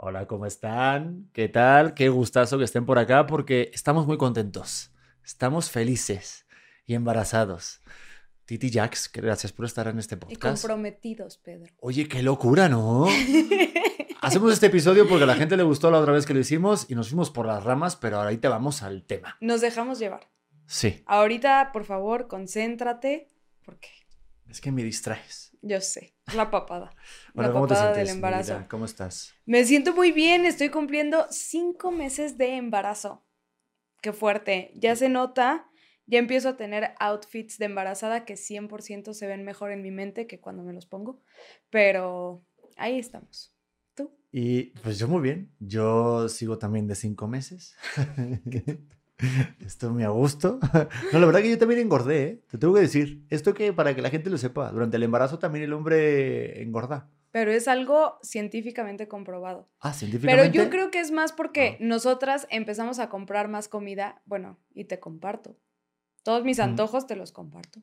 Hola, ¿cómo están? ¿Qué tal? Qué gustazo que estén por acá porque estamos muy contentos. Estamos felices y embarazados. Titi Jax, gracias por estar en este Y podcast. comprometidos, Pedro. Oye, qué locura, ¿no? Hacemos este episodio porque a la gente le gustó la otra vez que lo hicimos y nos fuimos por las ramas, pero ahorita vamos al tema. Nos dejamos llevar. Sí, Ahorita, por favor, concéntrate, porque es que me distraes. Yo sé, la papada. Bueno, la ¿cómo te papada sientes? del embarazo. ¿Cómo estás? Me siento muy bien, estoy cumpliendo cinco meses de embarazo. Qué fuerte. Ya se nota, ya empiezo a tener outfits de embarazada que 100% se ven mejor en mi mente que cuando me los pongo. Pero ahí estamos. ¿Tú? Y pues yo muy bien. Yo sigo también de cinco meses. Esto me a gusto. No, la verdad que yo también engordé, ¿eh? Te tengo que decir. Esto que para que la gente lo sepa, durante el embarazo también el hombre engorda. Pero es algo científicamente comprobado. Ah, Pero científicamente. yo creo que es más porque Ah. nosotras empezamos a comprar más comida, bueno, y te comparto. Todos mis Mm. antojos te los comparto.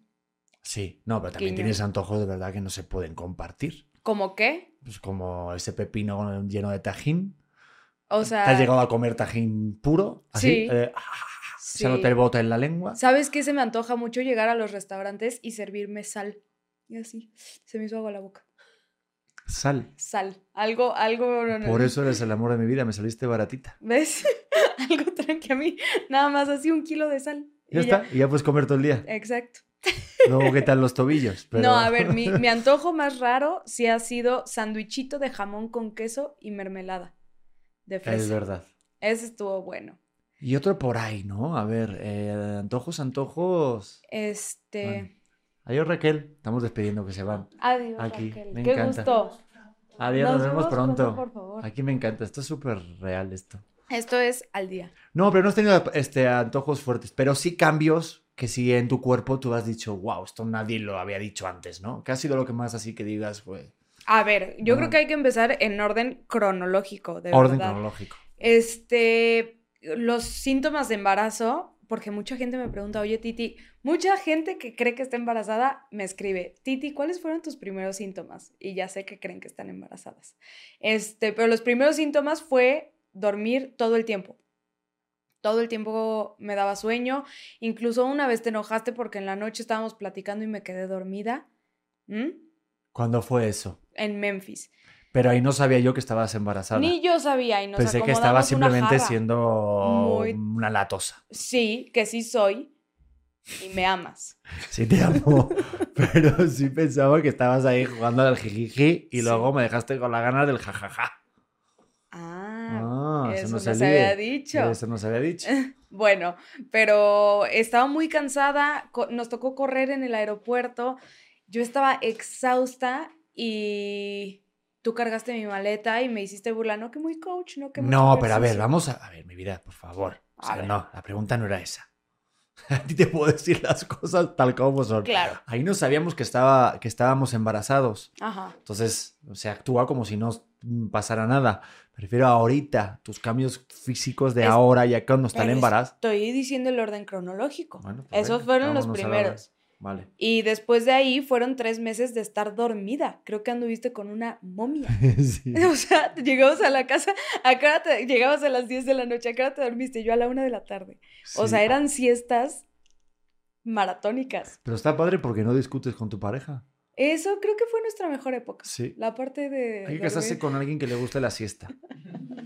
Sí, no, pero también tienes antojos de verdad que no se pueden compartir. ¿Cómo qué? Pues como ese pepino lleno de tajín. O ¿Te has llegado a comer tajín puro? Así. Sí. Eh, sí. Se nota el bota en la lengua. ¿sabes qué? Se me antoja mucho llegar a los restaurantes y servirme sal. Y así, se me hizo agua la boca. Sal. Sal. Algo, algo. Por eso eres el amor de mi vida, me saliste baratita. ¿Ves? algo tranqui a mí. Nada más así un kilo de sal. Ya y está, y ya puedes comer todo el día. Exacto. Luego, ¿qué tal los tobillos? Pero- No, a ver, mi, mi antojo más raro sí ha sido sandwichito de jamón con queso y mermelada de fresa. Es verdad. Ese estuvo bueno. Y otro por ahí, ¿no? A ver, eh, antojos, antojos. Este. Bueno. Adiós, Raquel. Estamos despidiendo que se van. Adiós, Aquí, Raquel. me Qué encanta. gusto. Adiós, nos, vemos pronto. por favor. Aquí me encanta, esto es súper real esto. Esto es al día. No, pero no has tenido este, antojos fuertes, pero sí cambios que sí en tu cuerpo tú has dicho, wow, esto nadie lo había dicho antes, ¿no? ¿Qué ha sido lo que más así que digas, fue A ver, yo creo que hay que empezar en orden cronológico, de orden verdad. cronológico? Este, los síntomas de embarazo, porque mucha gente me pregunta, oye, Titi, mucha gente que cree que está embarazada me escribe, Titi, ¿cuáles fueron tus primeros síntomas? Y ya sé que creen que están embarazadas. Este, pero los primeros síntomas fue dormir todo el tiempo. Todo el tiempo me daba sueño. Incluso una vez te enojaste porque en la noche estábamos platicando y me quedé dormida. ¿m? ¿Cuándo fue eso? En Memphis. Pero ahí no sabía yo que estabas embarazada. Ni yo sabía y nos Pensé que una simplemente jarra. siendo Muy- una latosa. Sí, que sí soy. Y me amas. Sí te amo, pero sí pensaba que estabas ahí jugando al jijiji y Sí. luego me dejaste con la gana del jajaja. Ah, Ah, eso no se había dicho. Eso no se había dicho. Bueno, pero estaba muy cansada. Nos tocó correr en el aeropuerto. Yo estaba exhausta y tú cargaste mi maleta y me hiciste burla. No, que muy coach, no que mucho No, pero a ver, ejercicio". vamos a, a ver, mi vida, por favor. O A sea, ver. no, la pregunta no era esa. A ti te puedo decir las cosas tal como son. Claro. Ahí no sabíamos que, estaba, que estábamos embarazados. Ajá. Entonces, se actúa como si no pasara nada. Prefiero ahorita, tus cambios físicos de Es- ahora, ya cuando está el Pero embarazo. Estoy diciendo el orden cronológico. Bueno, pues Esos fueron los primeros. Vale. Y después de ahí fueron tres meses de estar dormida. Creo que anduviste con una momia. Sí. O sea, llegabas a la casa, ¿a qué hora te, llegabas a las 10 de la noche, ¿a qué hora te dormiste? Yo a la una de la tarde. O sea, eran siestas maratónicas. Pero está padre porque no discutes con tu pareja. Eso creo que fue nuestra mejor época. Sí. La parte de... Hay que casarse dormir. con alguien que le guste la siesta.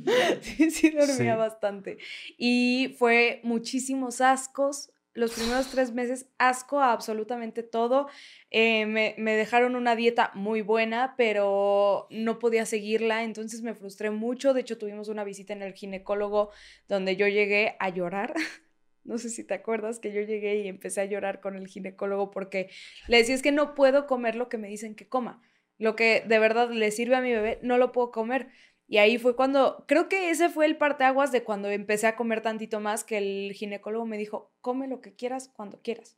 sí, sí, dormía Sí. bastante. Y fue muchísimos ascos. Los primeros tres meses, asco a absolutamente todo. Eh, me, me dejaron una dieta muy buena, pero no podía seguirla, entonces me frustré mucho. De hecho, tuvimos una visita en el ginecólogo donde yo llegué a llorar. No sé si te acuerdas que yo llegué y empecé a llorar con el ginecólogo porque le decía es que no puedo comer lo que me dicen que coma. Lo que de verdad le sirve a mi bebé, no lo puedo comer. Y ahí fue cuando, creo que ese fue el parteaguas de cuando empecé a comer tantito más, que el ginecólogo me dijo, come lo que quieras cuando quieras.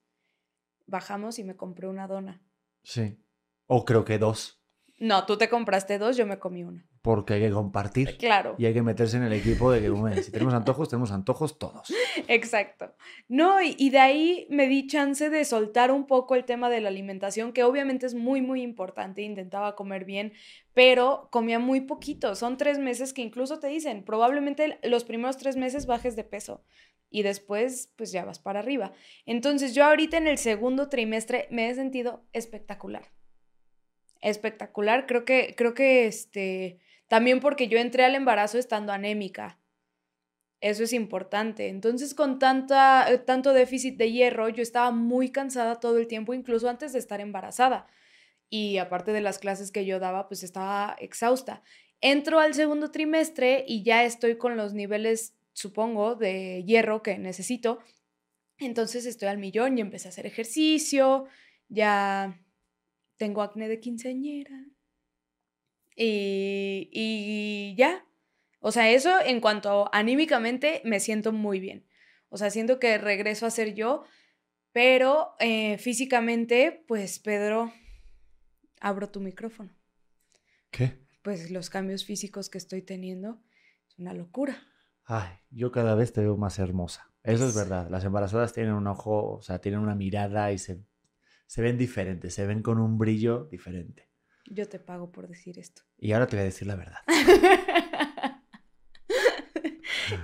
Bajamos y me compré una dona. Sí. O creo que dos. No, tú te compraste dos, yo me comí una. Porque hay que compartir. Claro. Y hay que meterse en el equipo de que, bueno, si tenemos antojos, tenemos antojos todos. Exacto. No, y, y de ahí me di chance de soltar un poco el tema de la alimentación, que obviamente es muy, muy importante. Intentaba comer bien, pero comía muy poquito. Son tres meses que incluso te dicen, probablemente los primeros tres meses bajes de peso y después pues ya vas para arriba. Entonces yo ahorita en el segundo trimestre me he sentido espectacular. Espectacular, creo que, creo que este, también porque yo entré al embarazo estando anémica. Eso es importante. Entonces, con tanta, eh, tanto déficit de hierro, yo estaba muy cansada todo el tiempo, incluso antes de estar embarazada. Y aparte de las clases que yo daba, pues estaba exhausta. Entro al segundo trimestre y ya estoy con los niveles, supongo, de hierro que necesito. Entonces estoy al millón y empecé a hacer ejercicio, ya tengo acné de quinceañera. Y, y ya. O sea, eso en cuanto anímicamente me siento muy bien. O sea, siento que regreso a ser yo, pero eh, físicamente, pues Pedro, abro tu micrófono. ¿Qué? Pues los cambios físicos que estoy teniendo es una locura. Ay, yo cada vez te veo más hermosa. Eso es verdad. Las embarazadas tienen un ojo, o sea, tienen una mirada y se, se ven diferentes, se ven con un brillo diferente. Yo te pago por decir esto. Y ahora te voy a decir la verdad.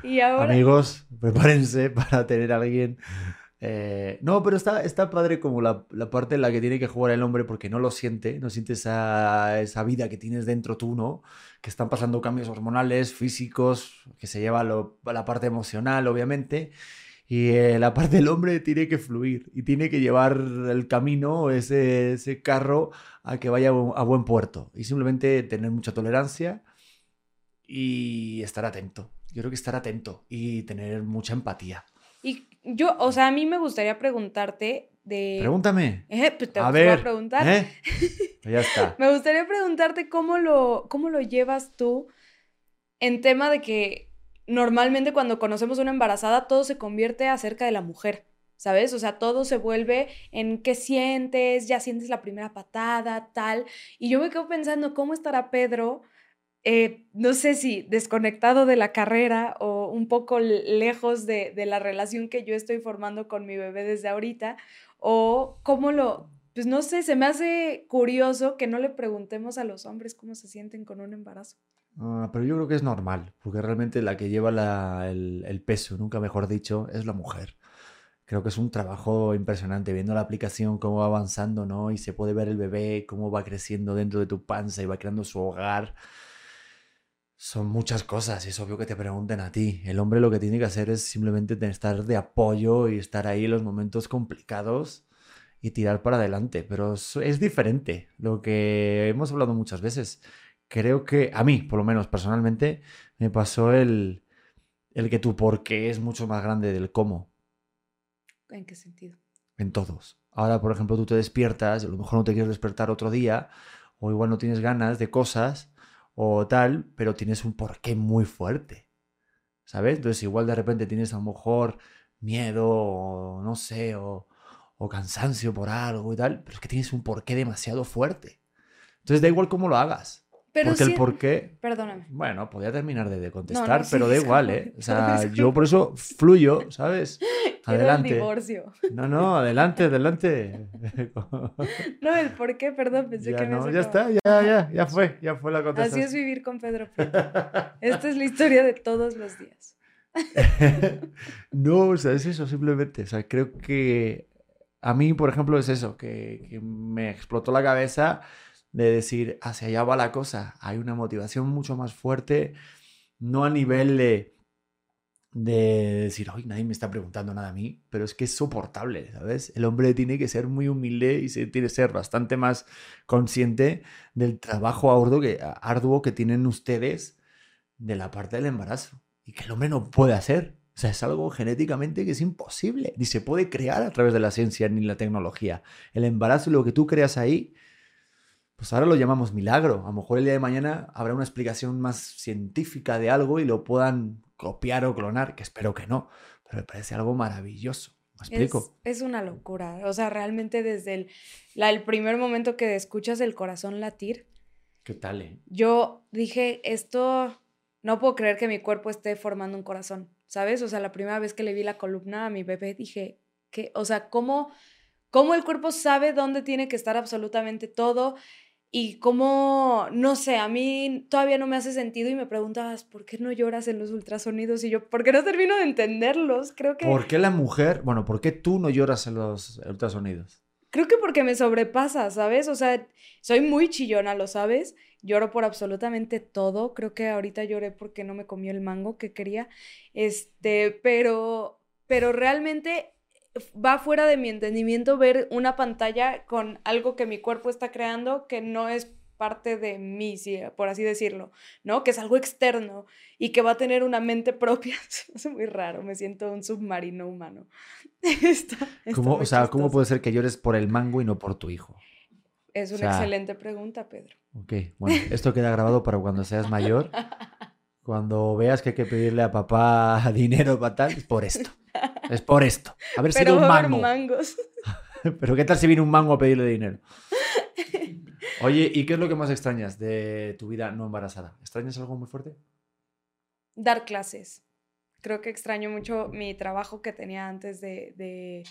y ahora... Amigos, prepárense para tener a alguien. eh, no, pero está, está padre como la, la parte en la que tiene que jugar el hombre porque no lo siente, no siente esa, esa vida que tienes dentro tú, ¿no? Que están pasando cambios hormonales, físicos, que se lleva lo- a la parte emocional, obviamente. Y eh, la parte del hombre tiene que fluir y tiene que llevar el camino, ese, ese carro, a que vaya a bu- a buen puerto. Y simplemente tener mucha tolerancia y estar atento. Yo creo que estar atento y tener mucha empatía. Y yo, o sea, a mí me gustaría preguntarte de... Pregúntame. Eh, pues te A voy a ver. preguntar. ¿eh? Pues ya está. Me gustaría preguntarte cómo lo, cómo lo llevas tú en tema de que normalmente cuando conocemos una embarazada todo se convierte acerca de la mujer, ¿sabes? O sea, todo se vuelve en qué sientes, ya sientes la primera patada, tal. Y yo me quedo pensando, ¿cómo estará Pedro? eh, no sé si desconectado de la carrera o un poco lejos de, de la relación que yo estoy formando con mi bebé desde ahorita, o cómo lo, pues no sé, se me hace curioso que no le preguntemos a los hombres cómo se sienten con un embarazo. Ah, pero yo creo que es normal, porque realmente la que lleva el, peso, nunca mejor dicho, es la mujer. Creo que es un trabajo impresionante, viendo la aplicación, cómo va avanzando, ¿no? Y se puede ver el bebé, cómo va creciendo dentro de tu panza y va creando su hogar. Son muchas cosas y es obvio que te pregunten a ti. El hombre lo que tiene que hacer es simplemente estar de apoyo y estar ahí en los momentos complicados y tirar para adelante. Pero es diferente, lo que hemos hablado muchas veces. Creo que a mí, por lo menos personalmente, me pasó el, el que tu por qué es mucho más grande del cómo ¿En qué sentido? en todos. Ahora, por ejemplo, tú te despiertas, a lo mejor no te quieres despertar otro día, o igual no tienes ganas de cosas, o tal, pero tienes un porqué muy fuerte, ¿sabes? Entonces, igual de repente tienes a lo mejor miedo, o no sé, o, o cansancio por algo y tal, pero es que tienes un porqué demasiado fuerte. Entonces, da igual cómo lo hagas, Pero porque el porqué Perdóname. bueno, podía terminar de, de contestar, sí, pero da igual, ¿eh? O sea, yo por eso fluyo, ¿sabes? Quiero el Adelante. divorcio. No, no, adelante, adelante. No, el por qué, perdón, pensé ya que me no, has ya está, ya, ya, ya fue, ya fue la Así es contestación. vivir con Pedro Prieto. Esta es la historia de todos los días. no, o sea, es eso simplemente. O sea, creo que a mí, por ejemplo, es eso, que, que me explotó la cabeza de decir, hacia allá va la cosa. Hay una motivación mucho más fuerte, no a nivel de, de decir, hoy nadie me está preguntando nada a mí, pero es que es soportable, ¿sabes? El hombre tiene que ser muy humilde y se tiene que ser bastante más consciente del trabajo arduo que, arduo que tienen ustedes de la parte del embarazo y que el hombre no puede hacer. O sea, es algo genéticamente que es imposible, ni se puede crear a través de la ciencia ni la tecnología. El embarazo y lo que tú creas ahí, pues ahora lo llamamos milagro. A lo mejor el día de mañana habrá una explicación más científica de algo y lo puedan copiar o clonar, que espero que no, pero me parece algo maravilloso. ¿Me explico? Es, es una locura. O sea, realmente desde el, la- el primer momento que escuchas el corazón latir, ¿Qué tal, eh? Yo dije, esto, no puedo creer que mi cuerpo esté formando un corazón, ¿sabes? O sea, la primera vez que le vi la columna a mi bebé, dije, ¿qué? O sea, ¿cómo, cómo el cuerpo sabe dónde tiene que estar absolutamente todo? Y cómo, no sé, a mí todavía no me hace sentido y me preguntabas, ¿por qué no lloras en los ultrasonidos? Y yo, ¿por qué no termino de entenderlos? Creo que... ¿Por qué la mujer, bueno, por qué tú no lloras en los ultrasonidos? Creo que porque me sobrepasa, ¿sabes? O sea, soy muy chillona, ¿lo sabes? Lloro por absolutamente todo. Creo que ahorita lloré porque no me comió el mango que quería. Este, pero, pero realmente va fuera de mi entendimiento ver una pantalla con algo que mi cuerpo está creando que no es parte de mí, por así decirlo, ¿no? Que es algo externo y que va a tener una mente propia. es muy raro, me siento un submarino humano. ¿Cómo, o sea, ¿cómo puede ser que llores por el mango y no por tu hijo? Es una excelente pregunta, Pedro. Ok, bueno, esto queda grabado para cuando seas mayor. Cuando veas que hay que pedirle a papá dinero para tal, es por esto. Es por esto. A ver si un mango. mangos. Pero ¿qué tal si viene un mango a pedirle dinero? Oye, ¿y qué es lo que más extrañas de tu vida no embarazada? ¿Extrañas algo muy fuerte? Dar clases. Creo que extraño mucho mi trabajo que tenía antes de, de...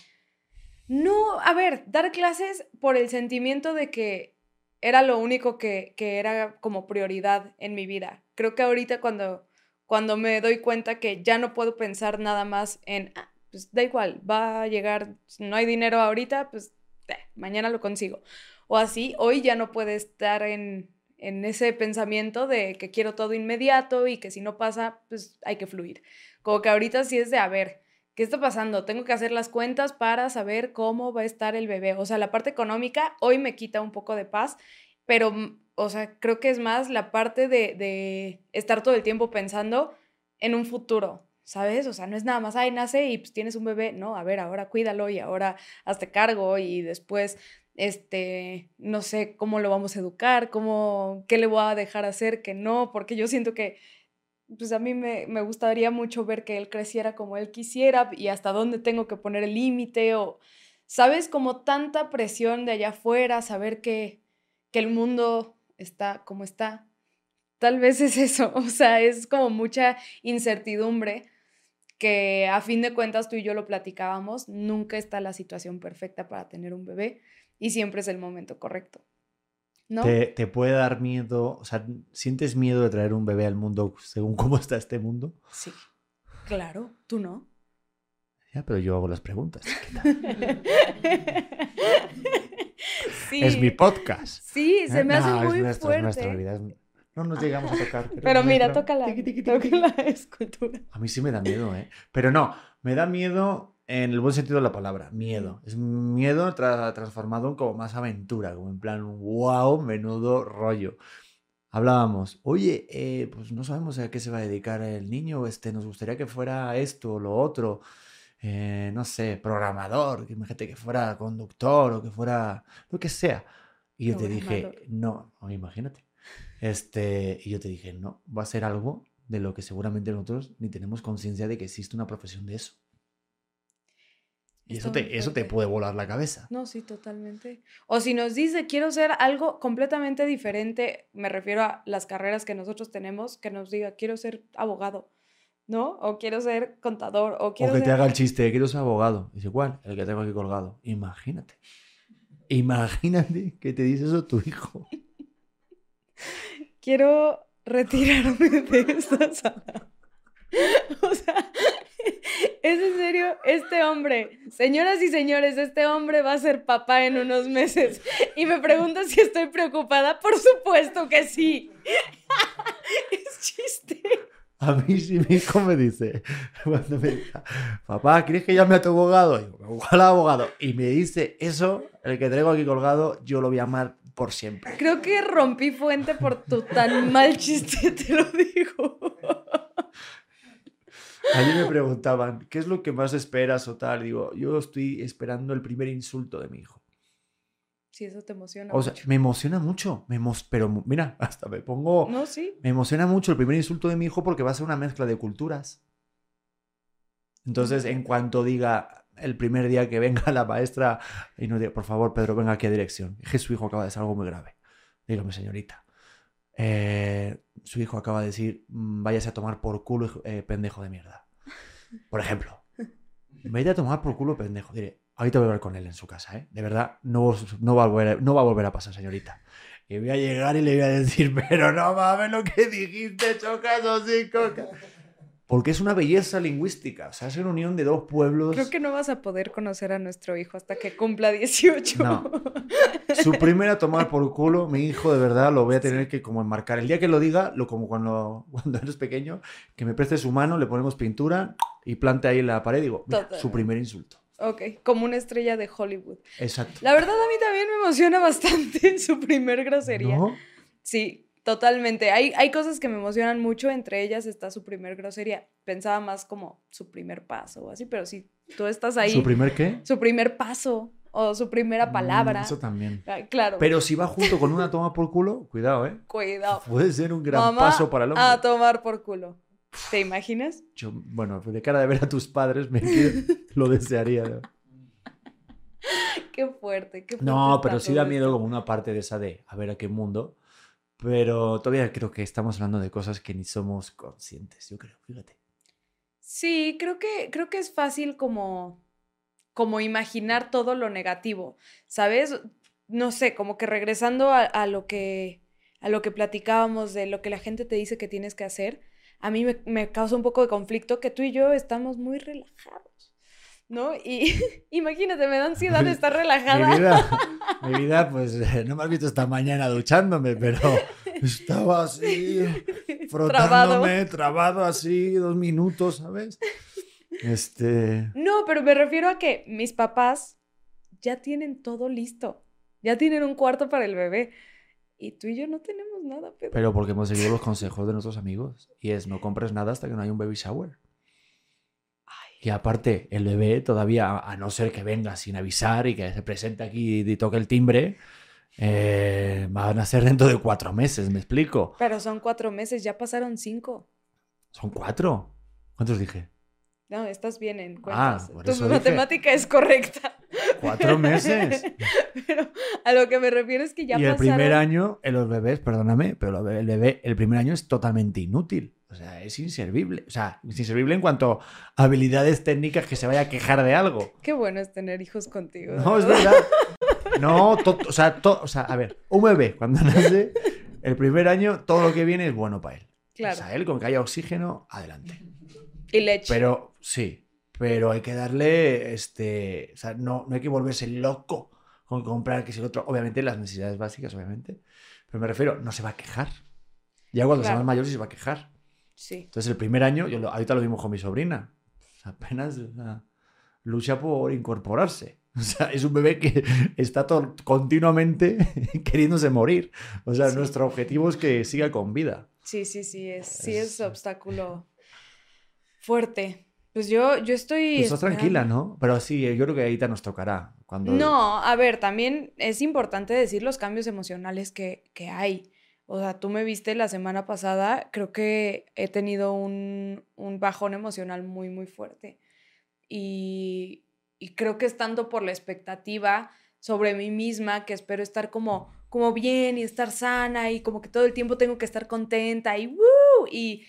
No, a ver, dar clases por el sentimiento de que era lo único que, que, era como prioridad en mi vida. Creo que ahorita cuando, cuando me doy cuenta que ya no puedo pensar nada más en, ah, pues da igual, va a llegar, no hay dinero ahorita, pues eh, mañana lo consigo. O así, hoy ya no puede estar en, en ese pensamiento de que quiero todo inmediato y que si no pasa, pues hay que fluir. Como que ahorita sí es de, a ver, ¿qué está pasando? Tengo que hacer las cuentas para saber cómo va a estar el bebé. O sea, la parte económica hoy me quita un poco de paz, pero, o sea, creo que es más la parte de, de estar todo el tiempo pensando en un futuro, ¿sabes? O sea, no es nada más, ay, nace y pues tienes un bebé, no, a ver, ahora cuídalo y ahora hazte cargo y después, este, no sé cómo lo vamos a educar, cómo, qué le voy a dejar hacer, que no, porque yo siento que, pues a mí me, me gustaría mucho ver que él creciera como él quisiera y hasta dónde tengo que poner el límite o, ¿sabes? Como tanta presión de allá afuera, saber que, que el mundo está como está. Tal vez es eso, o sea, es como mucha incertidumbre que a fin de cuentas tú y yo lo platicábamos, nunca está la situación perfecta para tener un bebé y siempre es el momento correcto. ¿No? ¿Te, puede dar miedo, o sea, sientes miedo de traer un bebé al mundo según cómo está este mundo? Sí, claro, tú no. Ya, pero yo hago las preguntas. Es mi podcast. Sí, se me hace muy fuerte. No nos llegamos a tocar. Pero, mira, toca la, escultura. A mí sí me da miedo, ¿eh? Pero no, me da miedo en el buen sentido de la palabra, miedo. Es miedo transformado en como más aventura, como en plan, wow, menudo rollo. Hablábamos, oye, eh, pues no sabemos a qué se va a dedicar el niño, este, nos gustaría que fuera esto o lo otro, eh, no sé, programador, que imagínate que fuera conductor o que fuera lo que sea. Y yo te dije, no, imagínate. Este, y yo te dije, no, va a ser algo de lo que seguramente nosotros ni tenemos conciencia de que existe una profesión de eso. Y eso te, eso te puede volar la cabeza. No, sí, totalmente. O si nos dice, quiero ser algo completamente diferente, me refiero a las carreras que nosotros tenemos, que nos diga, quiero ser abogado, ¿no? O quiero ser contador, o quiero O que te haga el chiste, quiero ser abogado. Dice, ¿cuál? El que tengo aquí colgado. Imagínate. Imagínate que te dice eso tu hijo quiero retirarme de esta sala. O sea, es en serio, este hombre, señoras y señores, este hombre va a ser papá en unos meses. Y me pregunta si estoy preocupada. Por supuesto que sí. Es chiste. A mí sí mi hijo me dice, cuando me dice, papá, ¿quieres que llame a tu abogado? Y digo, abogado. Y me dice, eso, el que traigo aquí colgado, yo lo voy a amar por siempre. Creo que rompí fuente por tu tan mal chiste, te lo digo. mí me preguntaban, ¿qué es lo que más esperas o tal? Digo, yo estoy esperando el primer insulto de mi hijo. Sí, eso te emociona. O sea, me emociona mucho. Me pero mira, hasta me pongo. No, sí. Me emociona mucho el primer insulto de mi hijo porque va a ser una mezcla de culturas. Entonces, en cuanto diga, el primer día que venga la maestra y nos diga, por favor, Pedro, venga aquí a dirección. Es que su hijo acaba de hacer algo muy grave. Dígame, señorita. eh, su hijo acaba de decir, "Mm, váyase a tomar por culo, eh, pendejo de mierda. Por ejemplo, vete a tomar por culo, pendejo. Diré, ahorita voy a hablar con él en su casa, ¿eh? De verdad, no, no, va a volver, no va a volver a pasar, señorita. Y voy a llegar y le voy a decir, pero no mames lo que dijiste, chocas o sí, coca. Porque es una belleza lingüística, o sea, es una unión de dos pueblos. Creo que no vas a poder conocer a nuestro hijo hasta que cumpla 18. No. Su primera tomar por culo, mi hijo de verdad lo voy a tener que como enmarcar. El día que lo diga, lo como cuando, cuando eres pequeño, que me preste su mano, le ponemos pintura y plante ahí en la pared. Digo, mira, su primer insulto. Ok, como una estrella de Hollywood. Exacto. La verdad a mí también me emociona bastante su primer grosería. ¿No? Sí, totalmente. Hay, hay cosas que me emocionan mucho, entre ellas está su primer grosería. Pensaba más como su primer paso o así, pero sí, tú estás ahí. ¿Su primer qué? Su primer paso o su primera palabra. Mm, Eso también. Ah, Claro. Pero si va junto con una toma por culo, cuidado, ¿eh? Cuidado. Puede ser un gran Mamá, paso para el hombre. A tomar por culo. ¿Te imaginas? Yo, bueno, de cara de ver a tus padres, me lo desearía. ¿no? Qué fuerte, qué fuerte. No, pero sí da miedo esto. como una parte de esa de a ver a qué mundo. Pero todavía creo que estamos hablando de cosas que ni somos conscientes, yo creo, fíjate. Sí, creo que, creo que es fácil como, como imaginar todo lo negativo, ¿sabes? No sé, como que regresando a, a lo que, a lo que platicábamos de lo que la gente te dice que tienes que hacer, a mí me, me causa un poco de conflicto que tú y yo estamos muy relajados, ¿no? Y imagínate, me da ansiedad de estar relajada. Mi vida, mi vida, pues eh, no me has visto esta mañana duchándome, pero estaba así, frotándome, trabado, así, dos minutos, ¿sabes? Este. No, pero me refiero a que mis papás ya tienen todo listo. Ya tienen un cuarto para el bebé. Y tú y yo no tenemos nada, Pedro. Pero porque hemos seguido los consejos de nuestros amigos. Y es no compres nada hasta que no haya un baby shower. Y aparte, el bebé todavía, a no ser que venga sin avisar y que se presente aquí y toque el timbre, eh, van a ser dentro de cuatro meses, ¿me explico? Pero son cuatro meses, ya pasaron cinco. ¿Son cuatro? ¿Cuántos dije? No, estás bien en cuentas. por tu dije. matemática es correcta. ¿Cuatro meses? Pero a lo que me refiero es que ya y el pasaron... primer año, en los bebés, perdóname, pero el bebé, el primer año es totalmente inútil. O sea, es inservible. O sea, es inservible en cuanto a habilidades técnicas que se vaya a quejar de algo. Qué bueno es tener hijos contigo. No, es verdad. verdad. No, to- o, sea, to- o sea, a ver, un bebé cuando nace, el primer año, todo lo que viene es bueno para él. Claro. O sea, él con que haya oxígeno, adelante. Y leche. Pero sí, pero hay que darle, este, o sea, no, no hay que volverse loco con comprar que si el otro, obviamente las necesidades básicas, obviamente, pero me refiero, no se va a quejar. Ya cuando sea Claro. más mayor sí se va a quejar. Sí. Entonces el primer año, yo lo- ahorita lo vimos con mi sobrina, apenas o sea, lucha por incorporarse. O sea, es un bebé que está to- continuamente queriéndose morir. O sea, Sí. nuestro objetivo es que siga con vida. Sí, sí, sí, es, sí es obstáculo fuerte. Pues yo, yo estoy... Tú estás tranquila. ¿no? Pero sí, yo creo que ahorita nos tocará. Cuando... No, a ver, también es importante decir los cambios emocionales que, que hay. O sea, tú me viste la semana pasada, creo que he tenido un, un bajón emocional muy, muy fuerte. Y, y creo que es tanto por la expectativa sobre mí misma, que espero estar como, como bien y estar sana y como que todo el tiempo tengo que estar contenta y ¡woo! Y,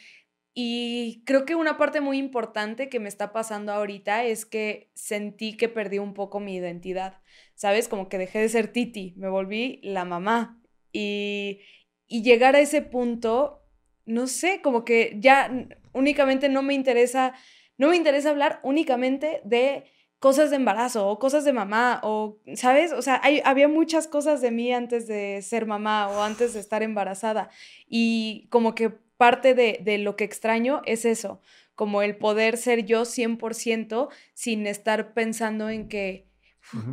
y creo que una parte muy importante que me está pasando ahorita es que sentí que perdí un poco mi identidad, ¿sabes? Como que dejé de ser Titi, me volví la mamá. Y, y llegar a ese punto, no sé, como que ya únicamente no me interesa, no me interesa hablar únicamente de cosas de embarazo o cosas de mamá o, ¿sabes? O sea, hay, había muchas cosas de mí antes de ser mamá o antes de estar embarazada y como que parte de, de lo que extraño es eso, como el poder ser yo 100% sin estar pensando en que,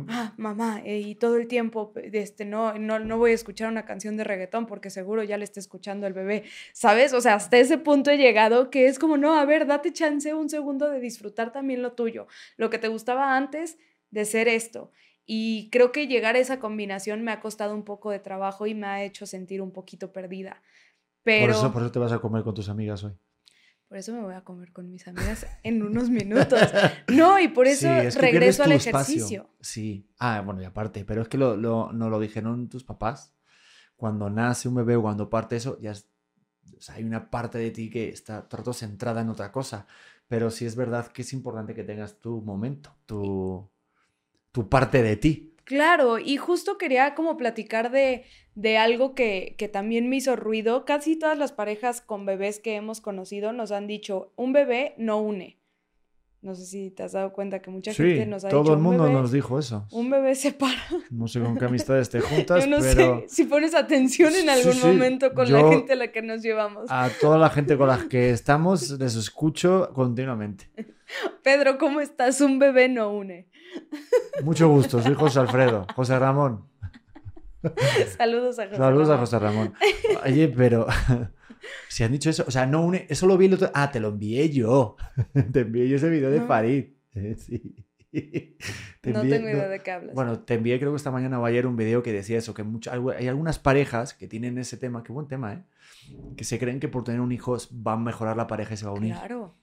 ah, mamá, eh, y todo el tiempo, este, no, no, no voy a escuchar una canción de reggaetón porque seguro ya le está escuchando el bebé, ¿sabes? O sea, hasta ese punto he llegado que es como, no, a ver, date chance un segundo de disfrutar también lo tuyo, lo que te gustaba antes de ser esto. Y creo que llegar a esa combinación me ha costado un poco de trabajo y me ha hecho sentir un poquito perdida. Pero Por, eso, por eso te vas a comer con tus amigas hoy. por eso me voy a comer con mis amigas en unos minutos. No, y por eso Sí, es que regreso al espacio. ejercicio. Sí. Ah, bueno, y aparte, pero es que lo, lo- no lo dijeron tus papás cuando nace un bebé o cuando parte eso, ya es- o sea, hay una parte de ti que está todo centrada en otra cosa. Pero sí es verdad que es importante que tengas tu momento, tu, tu parte de ti. Claro, y justo quería como platicar de, de algo que, que también me hizo ruido. Casi todas las parejas con bebés que hemos conocido nos han dicho, un bebé no une. No sé si te has dado cuenta que mucha gente nos ha todo dicho, el "Un mundo bebé- nos dijo eso. Un bebé separa. No sé con qué amistades te juntas, Yo no pero sé si pones atención en algún sí, momento con la gente a la que nos llevamos. a toda la gente con la que estamos les escucho continuamente. Pedro, ¿cómo estás? Un bebé no une. Mucho gusto, soy José Alfredo, José Ramón. Saludos a José. Saludos a Ramón. José Ramón. Oye, pero si han dicho eso, o sea, no une, eso lo vi el otro. Ah, te lo envié yo. Te envié yo ese video de No. Farid. Eh, Sí. Te No envié- tengo no- idea de qué hablas. Bueno, te envié creo que esta mañana o ayer un video que decía eso, que mucho- hay algunas parejas que tienen ese tema, qué buen tema, ¿eh? Que se creen que por tener un hijo va a mejorar la pareja y se va a unir. claro.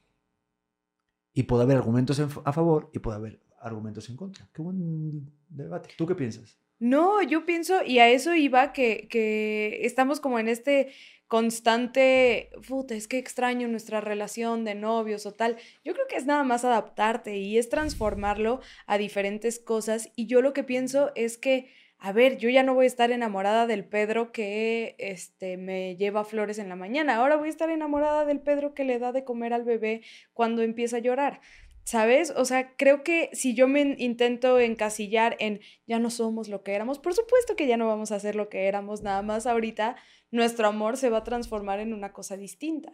Y puede haber argumentos en- a favor y puede haber argumentos en contra. Qué buen debate. ¿Tú qué piensas? No, yo pienso, y a eso iba, que, que estamos como en este constante, puta, es que extraño nuestra relación de novios o tal. Yo creo que es nada más adaptarte y es transformarlo a diferentes cosas. Y yo lo que pienso es que, a ver, yo ya no voy a estar enamorada del Pedro que este, me lleva flores en la mañana. Ahora voy a estar enamorada del Pedro que le da de comer al bebé cuando empieza a llorar. ¿Sabes? O sea, creo que si yo me in- intento encasillar en ya no somos lo que éramos, por supuesto que ya no vamos a ser lo que éramos, nada más ahorita nuestro amor se va a transformar en una cosa distinta,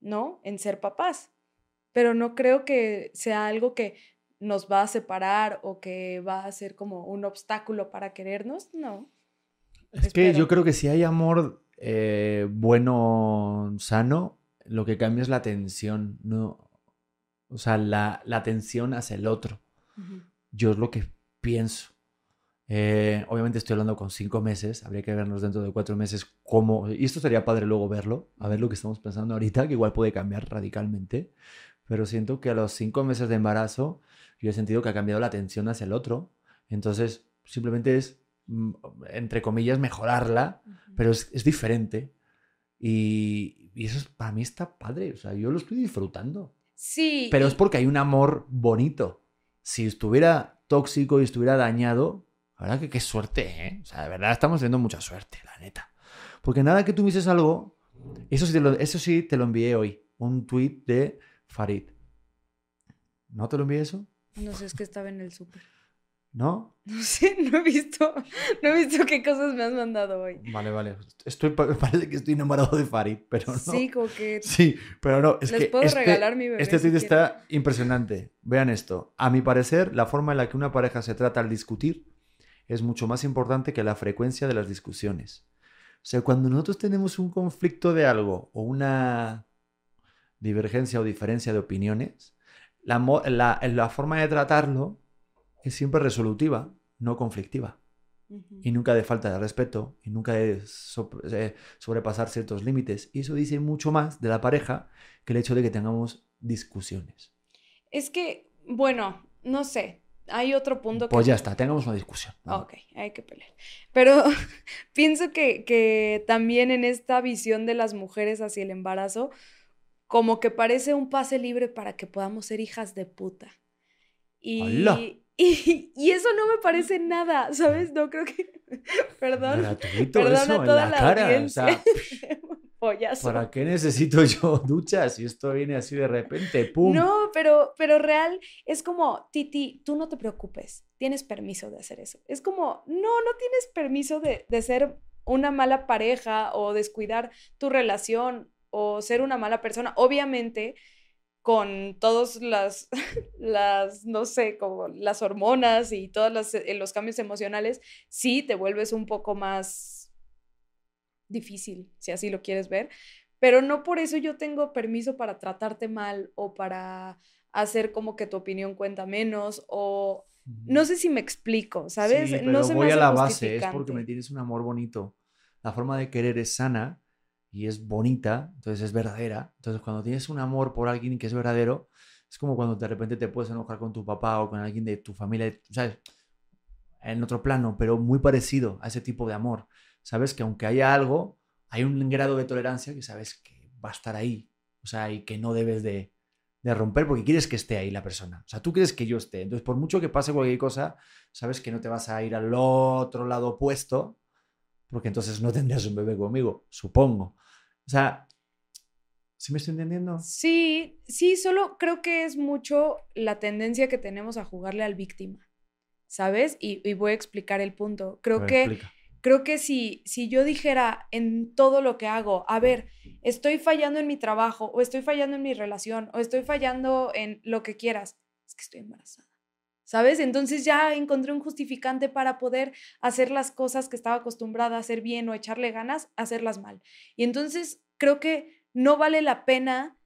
¿no? En ser papás. Pero no creo que sea algo que nos va a separar o que va a ser como un obstáculo para querernos, no. Es que yo creo que si hay amor eh, bueno, sano, lo que cambia es la tensión, ¿no? O sea, la, la tensión hacia el otro. Yo es lo que pienso. Eh, obviamente estoy hablando con cinco meses, habría que vernos dentro de cuatro meses cómo... Y esto sería padre luego verlo, a ver lo que estamos pensando ahorita, que igual puede cambiar radicalmente. Pero siento que a los cinco meses de embarazo yo he sentido que ha cambiado la atención hacia el otro. Entonces, simplemente es, mm, entre comillas, mejorarla, pero es, es diferente. Y, y eso es- para mí está padre, o sea, yo lo estoy disfrutando. Sí. Pero y- es porque hay un amor bonito. Si estuviera tóxico y estuviera dañado, la verdad que qué suerte, ¿eh? O sea, de verdad estamos teniendo mucha suerte, la neta. Porque nada que tuvieses algo, eso sí te lo, eso sí te lo envié hoy, un tweet de Farid. ¿No te lo envié eso? No sé, es que estaba en el súper. ¿No? No sé, no he visto, no he visto qué cosas me has mandado hoy. Vale, vale. Estoy, pa- parece que estoy enamorado de Farid, pero no. Sí, como que Sí, pero no, es les que puedo este, regalar mi bebé. este si tweet quieren. está impresionante. Vean esto. A mi parecer, la forma en la que una pareja se trata al discutir es mucho más importante que la frecuencia de las discusiones. O sea, cuando nosotros tenemos un conflicto de algo o una divergencia o diferencia de opiniones, la, la- la forma de tratarlo es siempre resolutiva, no conflictiva y nunca de falta de respeto y nunca de eh, sobrepasar ciertos límites. Y eso dice mucho más de la pareja que el hecho de que tengamos discusiones. Es que, bueno, no sé. Hay otro punto que. Pues ya está, tengamos una discusión. ¿no? Ok, hay que pelear. Pero pienso que, que también en esta visión de las mujeres hacia el embarazo, como que parece un pase libre para que podamos ser hijas de puta. Y, ¡Hala! Y, y eso no me parece nada, ¿sabes? No creo que. Perdón. Gratuito Perdona eso a en toda la, la, cara. O sea, Pollazo. ¿para qué necesito yo duchas si esto viene así de repente? ¡Pum! No, pero, pero real es como, Titi, tú no te preocupes, tienes permiso de hacer eso. Es como, no, no tienes permiso de, de ser una mala pareja o descuidar tu relación o ser una mala persona. Obviamente, con todas las, las, no sé, como las hormonas y todos los, eh, los cambios emocionales, sí te vuelves un poco más difícil, si así lo quieres ver, pero no por eso yo tengo permiso para tratarte mal o para hacer como que tu opinión cuenta menos o no sé si me explico, ¿sabes? Sí, pero no se me voy a la base, es porque me tienes un amor bonito. La forma de querer es sana y es bonita, entonces es verdadera. Entonces cuando tienes un amor por alguien que es verdadero, es como cuando de repente te puedes enojar con tu papá o con alguien de tu familia, ¿sabes? En otro plano, pero muy parecido a ese tipo de amor. sabes que aunque haya algo, hay un grado de tolerancia que sabes que va a estar ahí. O sea, y que no debes de, de romper porque quieres que esté ahí la persona. O sea, tú quieres que yo esté. Entonces, por mucho que pase cualquier cosa, sabes que no te vas a ir al otro lado opuesto, porque entonces no tendrías un bebé conmigo, supongo. O sea, ¿sí me estoy entendiendo? Sí, sí, solo creo que es mucho la tendencia que tenemos a jugarle al víctima, ¿sabes? Y, voy a explicar el punto. Creo que creo que si, si yo dijera en todo lo que hago, a ver, estoy fallando en mi trabajo, o estoy fallando en mi relación, o estoy fallando en lo que quieras, es que estoy embarazada. ¿Sabes? Entonces ya encontré un justificante para poder hacer las cosas que estaba acostumbrada a hacer bien o echarle ganas, hacerlas mal. Y entonces creo que no vale la pena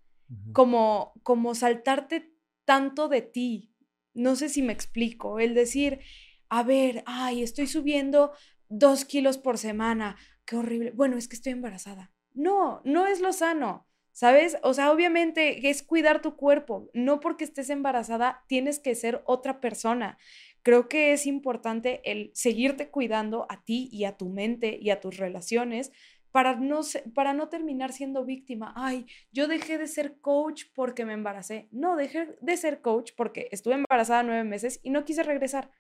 como, como saltarte tanto de ti. No sé si me explico. El decir, a ver, ay, estoy subiendo dos kilos por semana, qué horrible. Bueno, es que estoy embarazada. No, no es lo sano, ¿sabes? O sea, obviamente es cuidar tu cuerpo. No porque estés embarazada tienes que ser otra persona. Creo que es importante el seguirte cuidando a ti y a tu mente y a tus relaciones para no, para no terminar siendo víctima. Ay, yo dejé de ser coach porque me embaracé. No, dejé de ser coach porque estuve embarazada nueve meses y no quise regresar.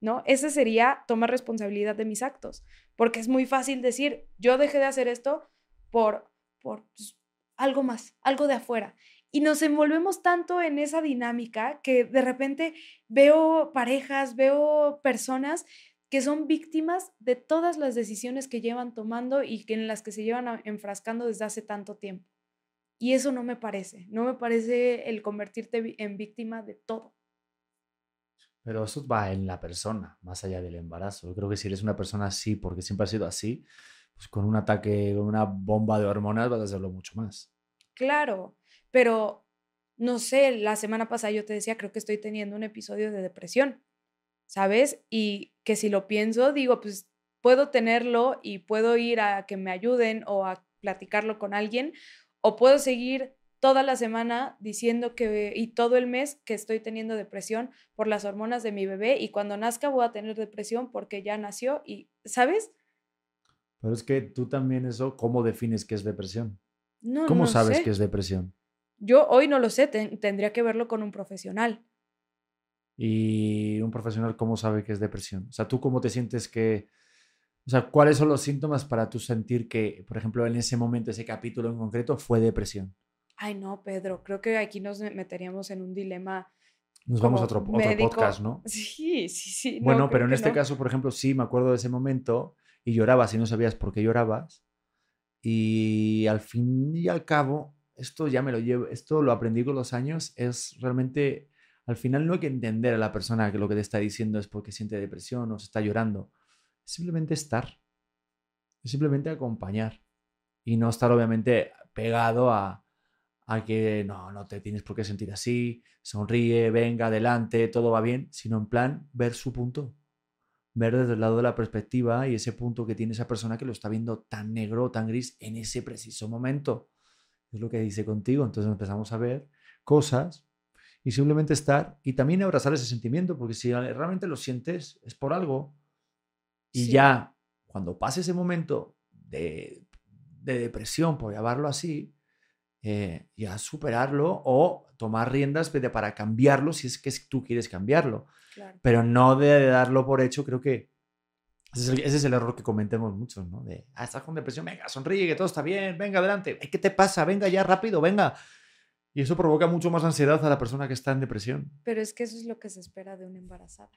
¿no? Ese sería tomar responsabilidad de mis actos, porque es muy fácil decir, yo dejé de hacer esto por, por pues, algo más, algo de afuera. Y nos envolvemos tanto en esa dinámica que de repente veo parejas, veo personas que son víctimas de todas las decisiones que llevan tomando y que en las que se llevan enfrascando desde hace tanto tiempo. Y eso no me parece, no me parece el convertirte en víctima de todo. Pero eso va en la persona, más allá del embarazo. Yo creo que si eres una persona así, porque siempre ha sido así, pues con un ataque, con una bomba de hormonas vas a hacerlo mucho más. Claro, pero no sé, la semana pasada yo te decía, creo que estoy teniendo un episodio de depresión, ¿sabes? Y que si lo pienso, digo, pues puedo tenerlo y puedo ir a que me ayuden o a platicarlo con alguien, o puedo seguir toda la semana diciendo que y todo el mes que estoy teniendo depresión por las hormonas de mi bebé y cuando nazca voy a tener depresión porque ya nació y, ¿sabes? Pero es que tú también eso, ¿cómo defines qué es depresión? No, ¿Cómo sabes qué es depresión? Yo hoy no lo sé, tendría que verlo con un profesional. ¿Y un profesional cómo sabe qué es depresión? O sea, ¿tú cómo te sientes que... O sea, ¿cuáles son los síntomas para tú sentir que, por ejemplo, en ese momento, ese capítulo en concreto, fue depresión? Ay, no, Pedro, creo que aquí nos meteríamos en un dilema. Nos vamos a otro, podcast, ¿no? Sí, sí, sí. Bueno, pero en este caso, por ejemplo, sí, me acuerdo de ese momento y llorabas y no sabías por qué llorabas. Y al fin y al cabo, esto ya me lo llevo, esto lo aprendí con los años, es realmente, al final no hay que entender a la persona que lo que te está diciendo es porque siente depresión o se está llorando. Es simplemente estar, es simplemente acompañar y no estar obviamente pegado a, a que no, no te tienes por qué sentir así, sonríe, venga, adelante, todo va bien, sino en plan ver su punto, ver desde el lado de la perspectiva y ese punto que tiene esa persona que lo está viendo tan negro o tan gris en ese preciso momento. Es lo que dice contigo, entonces empezamos a ver cosas y simplemente estar y también abrazar ese sentimiento, porque si realmente lo sientes es por algo y ya cuando pase ese momento de, de depresión, por llamarlo así, eh, ya superarlo o tomar riendas para cambiarlo si es que tú quieres cambiarlo. Pero no de darlo por hecho, creo que ese es, el, error que comentemos muchos, ¿no? De, ah, estás con depresión, venga, sonríe, que todo está bien, venga, adelante, ¿qué te pasa? Venga ya, rápido, venga. Y eso provoca mucho más ansiedad a la persona que está en depresión. Pero es que eso es lo que se espera de una embarazada.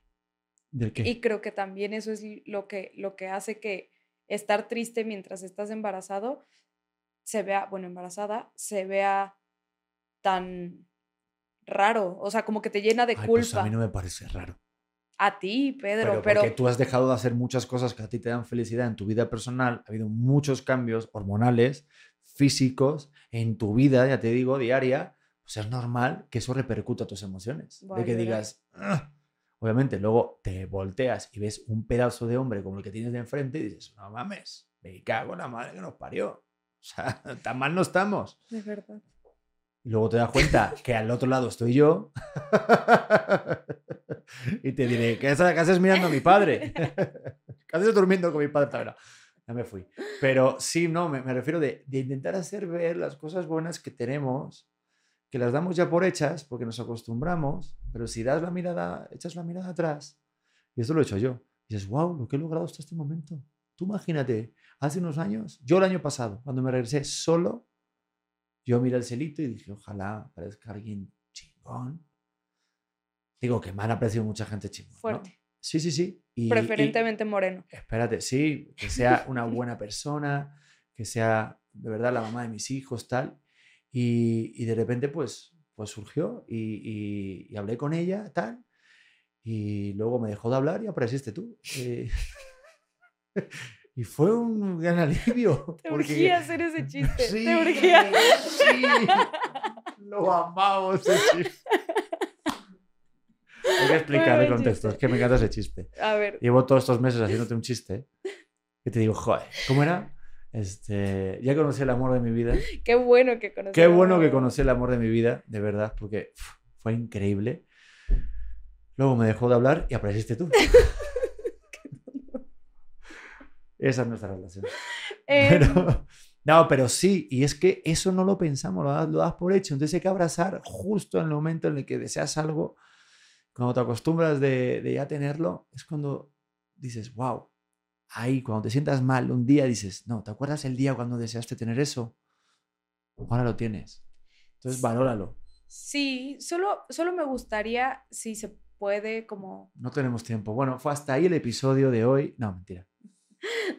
¿De qué? Y creo que también eso es lo que, lo que hace que estar triste mientras estás embarazado se vea, bueno, embarazada, se vea tan raro, o sea, como que te llena de culpa. Pues a mí no me parece raro. A ti, Pedro, pero, Porque tú has dejado de hacer muchas cosas que a ti te dan felicidad en tu vida personal. Ha habido muchos cambios hormonales, físicos, en tu vida, ya te digo, diaria. Pues es normal que eso repercuta a tus emociones. de que digas, obviamente, luego te volteas y ves un pedazo de hombre como el que tienes de enfrente y dices, no mames, me cago en la madre que nos parió. O sea, tan mal no estamos. De verdad. Y luego te das cuenta que al otro lado estoy yo. y te diré, ¿qué haces mirando a mi padre? ¿Qué haces durmiendo con mi padre? ya me fui. Pero sí, no, me, me refiero de, de intentar hacer ver las cosas buenas que tenemos, que las damos ya por hechas porque nos acostumbramos, pero si das la mirada, echas la mirada atrás, y esto lo he hecho yo, y dices, wow, lo que he logrado hasta este momento. Tú imagínate, hace unos años, yo el año pasado, cuando me regresé solo, yo miré el celito y dije, ojalá parezca alguien chingón. Digo que me han apreciado mucha gente chingón. ¿no? Fuerte. Sí, sí, sí. Y- y- Preferentemente moreno. espérate, sí, que sea una buena persona, que sea de verdad la mamá de mis hijos, tal. Y, y de repente, pues, pues surgió y, y- y hablé con ella, tal. Y luego me dejó de hablar y apareciste tú. Eh, y fue un gran alivio. Te porque- urgía hacer ese chiste. Sí, Te urgía. sí, lo amamos ese chiste. Hay que explicar el contexto, chiste. es que me encanta ese chiste. A ver, Llevo todos estos meses haciéndote un chiste y te digo, joder, ¿cómo era? Este, ya conocí el amor de mi vida. qué bueno que conocí. Qué bueno que conocí el amor de mi vida, de verdad, porque uf, fue increíble. Luego me dejó de hablar y apareciste tú. Esa es nuestra relación. Em, Pero, no, pero sí, y es que eso no lo pensamos, lo das, lo das por hecho. Entonces hay que abrazar justo en el momento en el que deseas algo, cuando te acostumbras de, de ya tenerlo, es cuando dices, wow, ahí, cuando te sientas mal un día, dices, no, ¿te acuerdas el día cuando deseaste tener eso? Ahora lo tienes. Entonces valóralo. sí, solo, solo me gustaría, si se puede, como... No tenemos tiempo. Bueno, fue hasta ahí el episodio de hoy. No, mentira.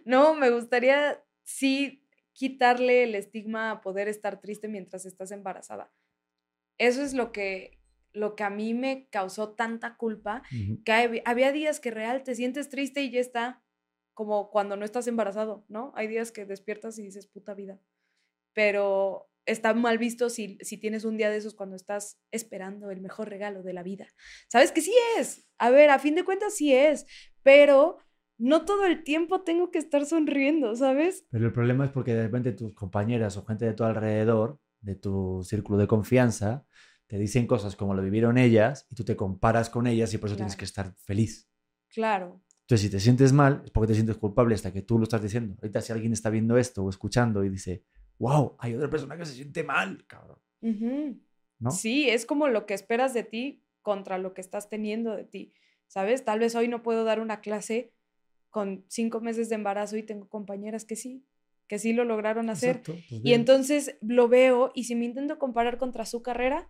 No, me gustaría, sí, quitarle el estigma a poder estar triste mientras estás embarazada. Eso es lo que, lo que a mí me causó tanta culpa, que hab- había días que real te sientes triste y ya está, como cuando no estás embarazado, ¿no? Hay días que despiertas y dices, puta vida. Pero está mal visto si, si tienes un día de esos cuando estás esperando el mejor regalo de la vida. ¿Sabes que sí es? A ver, a fin de cuentas sí es, pero no todo el tiempo tengo que estar sonriendo, ¿sabes? Pero el problema es porque de repente tus compañeras o gente de tu alrededor, de tu círculo de confianza, te dicen cosas como lo vivieron ellas y tú te comparas con ellas y por eso tienes que estar feliz. Claro. Entonces, si te sientes mal, es porque te sientes culpable hasta que tú lo estás diciendo. Ahorita, si alguien está viendo esto o escuchando y dice, wow, hay otra persona que se siente mal, cabrón. ¿No? Sí, es como lo que esperas de ti contra lo que estás teniendo de ti, ¿sabes? Tal vez hoy no puedo dar una clase con cinco meses de embarazo y tengo compañeras que sí, que sí lo lograron hacer. Exacto, pues Y entonces lo veo y si me intento comparar contra su carrera,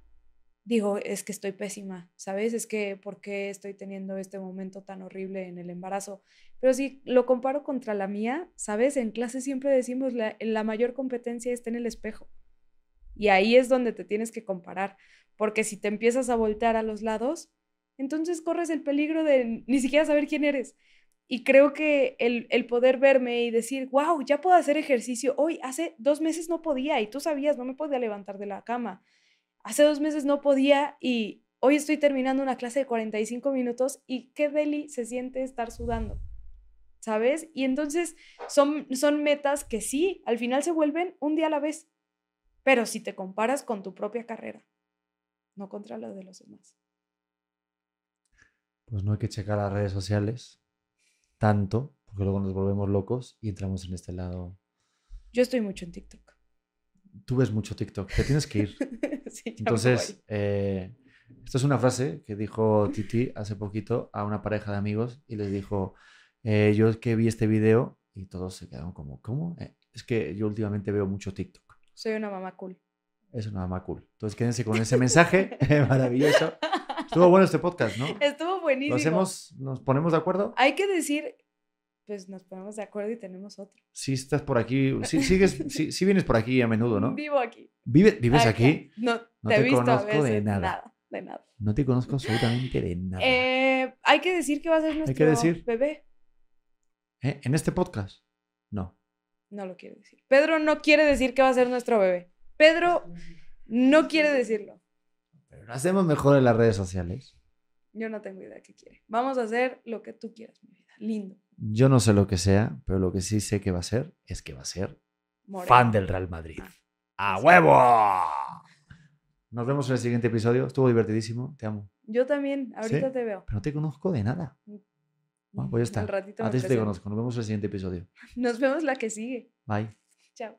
digo, es que estoy pésima, ¿sabes? Es que, ¿por qué estoy teniendo este momento tan horrible en el embarazo? Pero si lo comparo contra la mía, ¿sabes? En clase siempre decimos, la, la mayor competencia está en el espejo. Y ahí es donde te tienes que comparar, porque si te empiezas a voltear a los lados, entonces corres el peligro de ni siquiera saber quién eres. Y creo que el, el poder verme y decir, wow, ya puedo hacer ejercicio. Hoy, hace dos meses no podía y tú sabías, no me podía levantar de la cama. Hace dos meses no podía y hoy estoy terminando una clase de 45 minutos y qué deli se siente estar sudando. ¿Sabes? Y entonces son, son metas que sí, al final se vuelven un día a la vez. Pero si te comparas con tu propia carrera, no contra la de los demás. Pues no hay que checar las redes sociales tanto, porque luego nos volvemos locos y entramos en este lado. Yo estoy mucho en TikTok. Tú ves mucho TikTok, te tienes que ir. Sí, Entonces, eh, esto es una frase que dijo Titi hace poquito a una pareja de amigos y les dijo, eh, yo es que vi este video y todos se quedaron como, ¿cómo? Eh, es que yo últimamente veo mucho TikTok. soy una mamá cool. Es una mamá cool. Entonces quédense con ese mensaje maravilloso. Estuvo bueno este podcast, ¿no? Estuvo buenísimo. ¿Lo hacemos, nos ponemos de acuerdo? Hay que decir, pues nos ponemos de acuerdo y tenemos otro. Si estás por aquí, si sigues, si, si vienes por aquí a menudo, ¿no? Vivo aquí. Vive- ¿Vives aquí? No, No te, he a conozco de nada. Nada, de nada. No te conozco absolutamente de nada. Eh, hay que decir que va a ser nuestro que decir. bebé. ¿Eh? ¿En este podcast? No. No lo quiere decir. Pedro no quiere decir que va a ser nuestro bebé. Pedro no quiere decirlo. Lo hacemos mejor en las redes sociales. Yo no tengo idea qué quiere. Vamos a hacer lo que tú quieras, mi vida. Lindo. Yo no sé lo que sea, pero lo que sí sé que va a ser es que va a ser Moreno. fan del Real Madrid. Ah, ¡A huevo! Nos vemos en el siguiente episodio. Estuvo divertidísimo. Te amo. Yo también. Ahorita ¿Sí? te veo. Pero no te conozco de nada. Bueno, pues ya está. Al ratito A ti te conozco. Nos vemos en el siguiente episodio. Nos vemos la que sigue. Bye. Chao.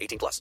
18 plus.